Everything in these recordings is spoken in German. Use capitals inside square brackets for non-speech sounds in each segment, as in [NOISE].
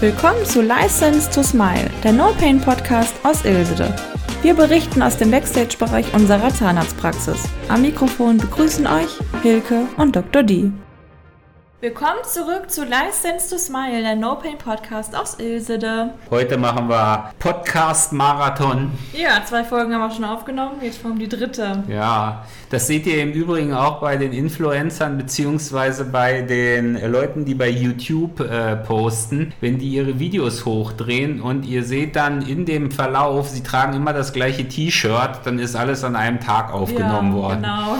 Willkommen zu License to Smile, der No Pain Podcast aus Ilsede. Wir berichten aus dem Backstage-Bereich unserer Zahnarztpraxis. Am Mikrofon begrüßen euch Hilke und Dr. D. Willkommen zurück zu License to Smile, der No Pain Podcast aus Ilsede. Heute machen wir Podcast-Marathon. Ja, zwei Folgen haben wir schon aufgenommen, jetzt kommt die dritte. Ja, das seht ihr im Übrigen auch bei den Influencern beziehungsweise bei den Leuten, die bei YouTube äh, posten, wenn die ihre Videos hochdrehen und ihr seht dann in dem Verlauf, sie tragen immer das gleiche T-Shirt, dann ist alles an einem Tag aufgenommen ja, worden. Genau.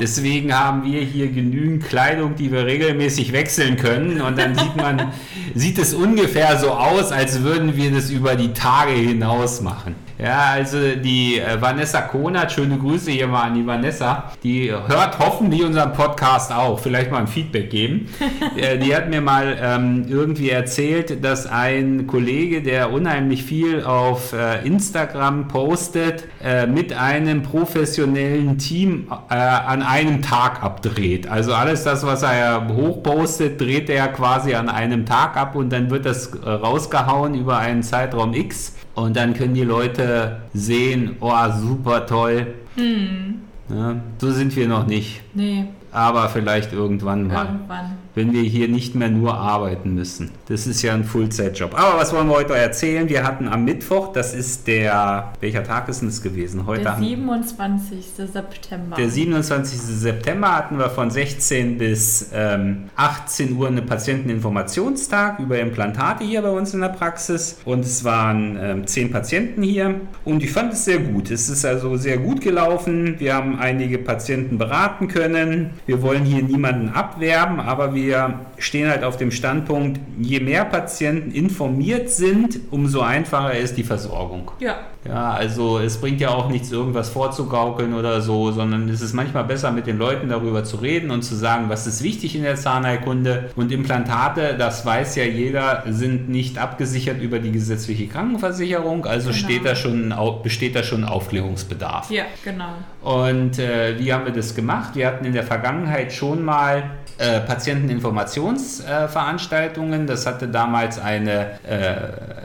Deswegen haben wir hier genügend Kleidung, die wir regelmäßig regelmäßig wechseln können und dann sieht man, [LAUGHS] sieht es ungefähr so aus, als würden wir das über die Tage hinaus machen. Ja, also die äh, Vanessa Konert, schöne Grüße hier mal an die Vanessa, die hört hoffentlich unseren Podcast auch, vielleicht mal ein Feedback geben. [LAUGHS] äh, die hat mir mal ähm, irgendwie erzählt, dass ein Kollege, der unheimlich viel auf äh, Instagram postet, äh, mit einem professionellen Team äh, an einem Tag abdreht. Also alles das, was er hochpostet, dreht er quasi an einem Tag ab und dann wird das äh, rausgehauen über einen Zeitraum X. Und dann können die Leute sehen, oh, super toll. Hm. Ja, so sind wir noch nicht. Nee. Aber vielleicht irgendwann mal. Irgendwann wenn wir hier nicht mehr nur arbeiten müssen. Das ist ja ein Fullzeitjob. Aber was wollen wir heute erzählen? Wir hatten am Mittwoch, das ist der, welcher Tag ist denn das gewesen? Heute der 27. September. Der 27. September hatten wir von 16 bis ähm, 18 Uhr einen Patienteninformationstag über Implantate hier bei uns in der Praxis. Und es waren ähm, 10 Patienten hier. Und ich fand es sehr gut. Es ist also sehr gut gelaufen. Wir haben einige Patienten beraten können. Wir wollen hier niemanden abwerben, aber wir wir stehen halt auf dem Standpunkt, je mehr Patienten informiert sind, umso einfacher ist die Versorgung. Ja. Ja, also es bringt ja auch nichts, irgendwas vorzugaukeln oder so, sondern es ist manchmal besser, mit den Leuten darüber zu reden und zu sagen, was ist wichtig in der Zahnheilkunde. Und Implantate, das weiß ja jeder, sind nicht abgesichert über die gesetzliche Krankenversicherung, also genau. steht da schon, besteht da schon Aufklärungsbedarf. Ja, genau. Und äh, wie haben wir das gemacht? Wir hatten in der Vergangenheit schon mal äh, Patienteninformationsveranstaltungen. Äh, das hatte damals eine äh,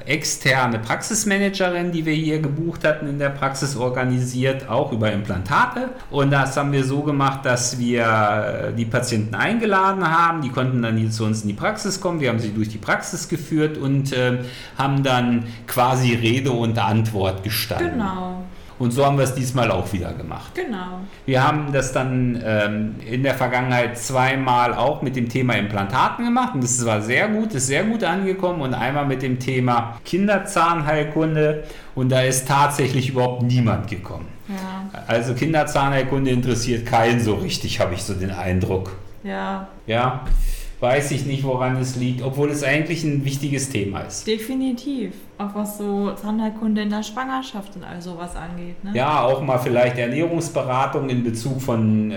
externe Praxismanagerin, die wir hier gebucht hatten, in der Praxis organisiert, auch über Implantate. Und das haben wir so gemacht, dass wir die Patienten eingeladen haben. Die konnten dann hier zu uns in die Praxis kommen. Wir haben sie durch die Praxis geführt und äh, haben dann quasi Rede und Antwort gestanden. Genau. Und so haben wir es diesmal auch wieder gemacht. Genau. Wir haben das dann ähm, in der Vergangenheit zweimal auch mit dem Thema Implantaten gemacht und das war sehr gut, ist sehr gut angekommen und einmal mit dem Thema Kinderzahnheilkunde und da ist tatsächlich überhaupt niemand gekommen. Ja. Also Kinderzahnheilkunde interessiert keinen so richtig, habe ich so den Eindruck. Ja. Ja weiß ich nicht, woran es liegt, obwohl es eigentlich ein wichtiges Thema ist. Definitiv auch was so Zahnheilkunde in der Schwangerschaft und all sowas angeht. Ne? Ja, auch mal vielleicht Ernährungsberatung in Bezug von äh,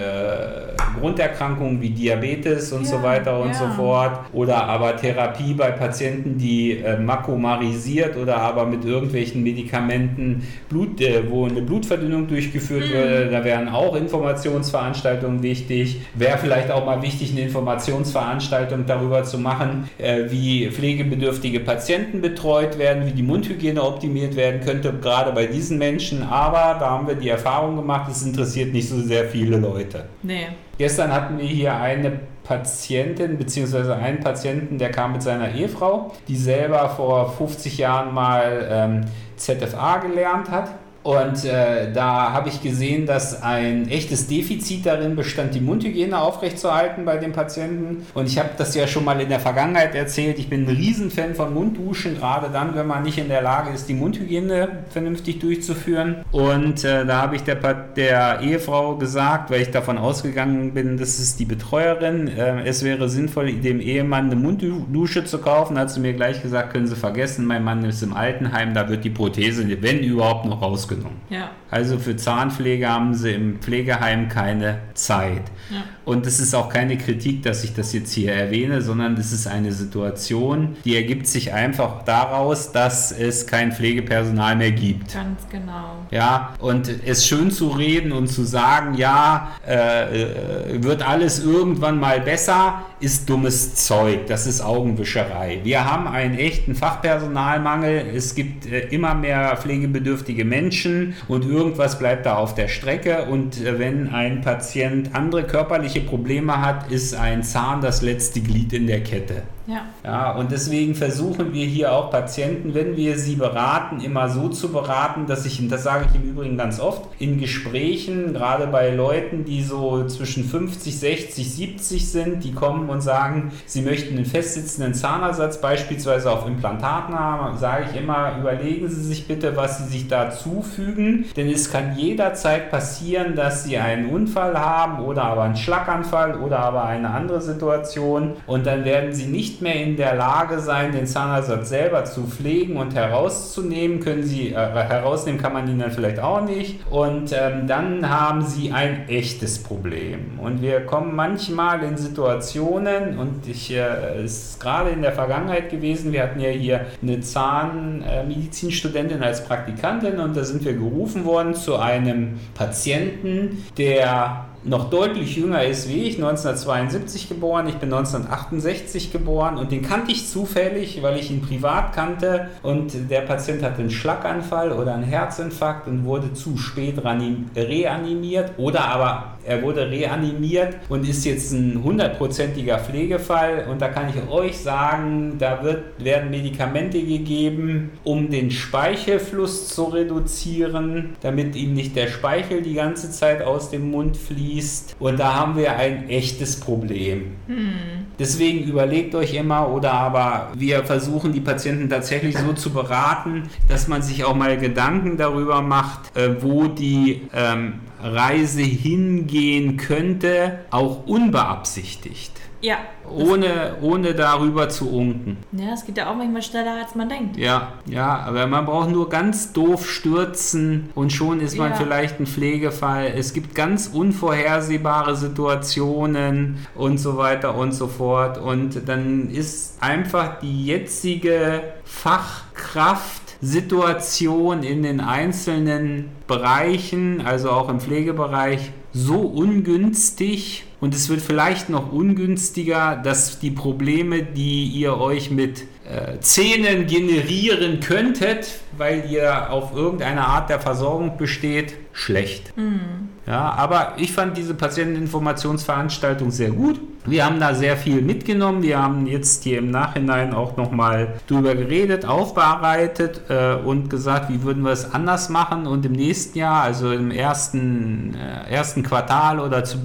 Grunderkrankungen wie Diabetes und ja, so weiter und ja. so fort. Oder aber Therapie bei Patienten, die äh, makomarisiert oder aber mit irgendwelchen Medikamenten, Blut, äh, wo eine Blutverdünnung durchgeführt mhm. wird. Da wären auch Informationsveranstaltungen wichtig. Wäre vielleicht auch mal wichtig, eine Informationsveranstaltung darüber zu machen, äh, wie pflegebedürftige Patienten betreut werden wie die Mundhygiene optimiert werden könnte, gerade bei diesen Menschen. Aber da haben wir die Erfahrung gemacht, es interessiert nicht so sehr viele Leute. Nee. Gestern hatten wir hier eine Patientin bzw. einen Patienten, der kam mit seiner Ehefrau, die selber vor 50 Jahren mal ähm, ZFA gelernt hat und äh, da habe ich gesehen, dass ein echtes Defizit darin bestand, die Mundhygiene aufrechtzuerhalten bei den Patienten. Und ich habe das ja schon mal in der Vergangenheit erzählt. Ich bin ein Riesenfan von Mundduschen, gerade dann, wenn man nicht in der Lage ist, die Mundhygiene vernünftig durchzuführen. Und äh, da habe ich der, der, Ehefrau gesagt, weil ich davon ausgegangen bin, das ist die Betreuerin, äh, es wäre sinnvoll, dem Ehemann eine Munddusche zu kaufen. Da hat sie mir gleich gesagt, können Sie vergessen, mein Mann ist im Altenheim, da wird die Prothese, wenn überhaupt, noch rausgenommen genommen. Ja. Also für Zahnpflege haben sie im Pflegeheim keine Zeit. Ja. Und es ist auch keine Kritik, dass ich das jetzt hier erwähne, sondern das ist eine Situation, die ergibt sich einfach daraus, dass es kein Pflegepersonal mehr gibt. Ganz genau. Ja, und es schön zu reden und zu sagen, ja, äh, äh wird alles irgendwann mal besser, ist dummes Zeug, das ist Augenwischerei. Wir haben einen echten Fachpersonalmangel, es gibt äh, immer mehr pflegebedürftige Menschen und irgendwas bleibt da auf der Strecke und äh, wenn ein Patient andere körperliche Probleme hat, ist ein Zahn das letzte Glied in der Kette. Ja. ja. Und deswegen versuchen wir hier auch Patienten, wenn wir sie beraten, immer so zu beraten, dass ich, das sage ich im Übrigen ganz oft, in Gesprächen, gerade bei Leuten, die so zwischen 50, 60, 70 sind, die kommen und sagen, sie möchten einen festsitzenden Zahnersatz beispielsweise auf Implantaten haben, sage ich immer, überlegen Sie sich bitte, was Sie sich da zufügen, denn es kann jederzeit passieren, dass Sie einen Unfall haben oder aber einen Schlaganfall oder aber eine andere Situation und dann werden Sie nicht mehr in der Lage sein, den Zahnersatz selber zu pflegen und herauszunehmen. Können Sie, äh, herausnehmen kann man ihn dann vielleicht auch nicht. Und ähm, dann haben Sie ein echtes Problem. Und wir kommen manchmal in Situationen, und ich äh, ist gerade in der Vergangenheit gewesen, wir hatten ja hier eine Zahnmedizinstudentin als Praktikantin und da sind wir gerufen worden zu einem Patienten, der noch deutlich jünger ist wie ich, 1972 geboren, ich bin 1968 geboren und den kannte ich zufällig, weil ich ihn privat kannte und der Patient hatte einen Schlaganfall oder einen Herzinfarkt und wurde zu spät reanimiert oder aber er wurde reanimiert und ist jetzt ein hundertprozentiger Pflegefall und da kann ich euch sagen, da wird, werden Medikamente gegeben, um den Speichelfluss zu reduzieren, damit ihm nicht der Speichel die ganze Zeit aus dem Mund fließt fließt. Und da haben wir ein echtes Problem. Hm. Deswegen überlegt euch immer oder aber wir versuchen die Patienten tatsächlich so zu beraten, dass man sich auch mal Gedanken darüber macht, äh, wo die ähm, Reise hingehen könnte, auch unbeabsichtigt. Ja. Ohne, ohne darüber zu unken. Ja, es geht ja auch manchmal schneller, als man denkt. Ja, ja, aber man braucht nur ganz doof stürzen und schon ist man ja. vielleicht ein Pflegefall. Es gibt ganz unvorhersehbare Situationen und so weiter und so fort. Und dann ist einfach die jetzige Fachkraft Situation in den einzelnen Bereichen, also auch im Pflegebereich, so ungünstig und es wird vielleicht noch ungünstiger, dass die Probleme, die ihr euch mit äh, Zähnen generieren könntet, weil ihr auf irgendeine Art der Versorgung besteht, schlecht. Mhm. Ja, aber ich fand diese Patienteninformationsveranstaltung sehr gut. Wir haben da sehr viel mitgenommen. Wir haben jetzt hier im Nachhinein auch nochmal drüber geredet, aufbereitet äh, und gesagt, wie würden wir es anders machen. Und im nächsten Jahr, also im ersten, äh, ersten Quartal oder zu,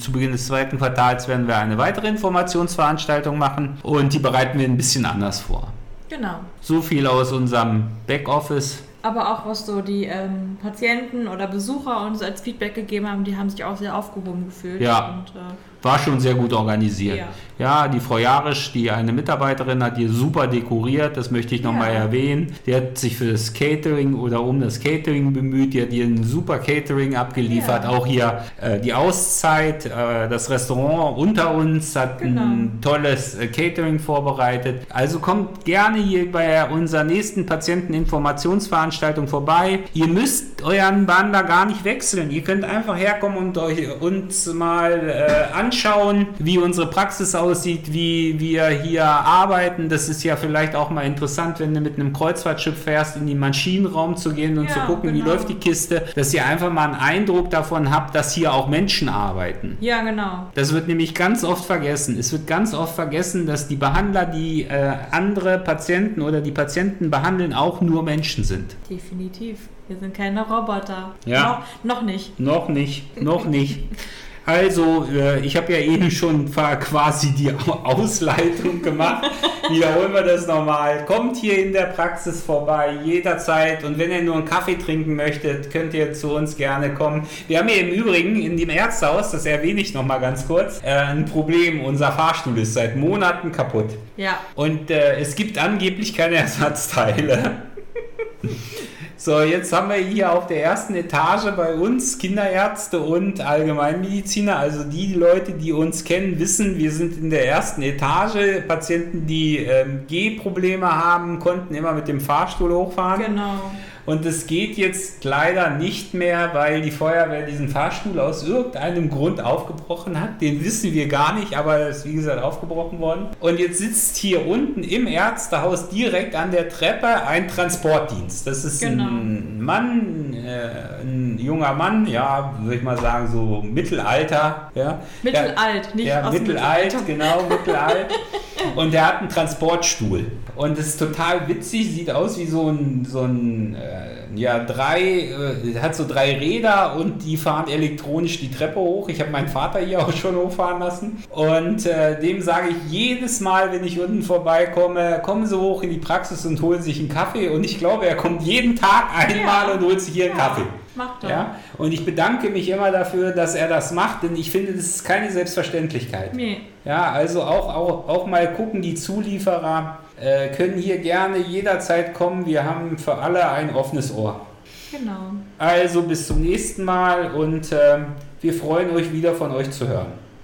zu Beginn des zweiten Quartals, werden wir eine weitere Informationsveranstaltung machen und die bereiten wir ein bisschen anders vor. Genau. So viel aus unserem Backoffice aber auch was so die ähm, Patienten oder Besucher uns als Feedback gegeben haben, die haben sich auch sehr aufgehoben gefühlt. Ja. Und, äh, war schon sehr gut organisiert. Ja, ja die Frau Jarisch, die eine Mitarbeiterin hat, die super dekoriert, das möchte ich nochmal ja. erwähnen. Die hat sich für das Catering oder um das Catering bemüht, die hat ihr ein super Catering abgeliefert. Ja. Auch hier äh, die Auszeit, äh, das Restaurant unter uns hat genau. ein tolles äh, Catering vorbereitet. Also kommt gerne hier bei unserer nächsten Patienteninformationsveranstaltung vorbei. Ihr müsst euren Bahn da gar nicht wechseln. Ihr könnt einfach herkommen und euch uns mal äh, anschauen anschauen, wie unsere Praxis aussieht, wie wir hier arbeiten. Das ist ja vielleicht auch mal interessant, wenn du mit einem Kreuzfahrtschiff fährst, in den Maschinenraum zu gehen und ja, zu gucken, genau. wie läuft die Kiste, dass ihr einfach mal einen Eindruck davon habt, dass hier auch Menschen arbeiten. Ja, genau. Das wird nämlich ganz oft vergessen. Es wird ganz oft vergessen, dass die Behandler, die äh, andere Patienten oder die Patienten behandeln, auch nur Menschen sind. Definitiv. Wir sind keine Roboter. Ja. Noch, noch nicht. Noch nicht. Noch nicht. [LAUGHS] Also, äh, ich habe ja eben schon quasi die Ausleitung gemacht. Wiederholen wir das nochmal. Kommt hier in der Praxis vorbei, jederzeit. Und wenn ihr nur einen Kaffee trinken möchtet, könnt ihr zu uns gerne kommen. Wir haben hier im Übrigen in dem Ärztehaus, das erwähne ich nochmal ganz kurz, äh, ein Problem. Unser Fahrstuhl ist seit Monaten kaputt. Ja. Und äh, es gibt angeblich keine Ersatzteile. So, jetzt haben wir hier auf der ersten Etage bei uns Kinderärzte und Allgemeinmediziner. Also die Leute, die uns kennen, wissen, wir sind in der ersten Etage. Patienten, die ähm, Gehprobleme haben, konnten immer mit dem Fahrstuhl hochfahren. Genau. Und es geht jetzt leider nicht mehr, weil die Feuerwehr diesen Fahrstuhl aus irgendeinem Grund aufgebrochen hat. Den wissen wir gar nicht, aber er ist wie gesagt aufgebrochen worden. Und jetzt sitzt hier unten im Ärztehaus direkt an der Treppe ein Transportdienst. Das ist genau. ein Mann, äh, ein junger Mann, ja, würde ich mal sagen, so Mittelalter. Ja. Mittelalt, nicht ja, mittelalt, genau, [LAUGHS] mittelalt. Und der hat einen Transportstuhl. Und das ist total witzig, sieht aus wie so ein, so ein äh, ja, drei, äh, hat so drei Räder und die fahren elektronisch die Treppe hoch. Ich habe meinen Vater hier auch schon hochfahren lassen. Und äh, dem sage ich jedes Mal, wenn ich unten vorbeikomme, kommen Sie hoch in die Praxis und holen sich einen Kaffee. Und ich glaube, er kommt jeden Tag einmal ja. und holt sich hier einen. Kaffee. Macht er. Ja? Und ich bedanke mich immer dafür, dass er das macht, denn ich finde, das ist keine Selbstverständlichkeit. Nee. Ja, also auch, auch, auch mal gucken, die Zulieferer äh, können hier gerne jederzeit kommen. Wir haben für alle ein offenes Ohr. Genau. Also bis zum nächsten Mal und äh, wir freuen euch wieder von euch zu hören.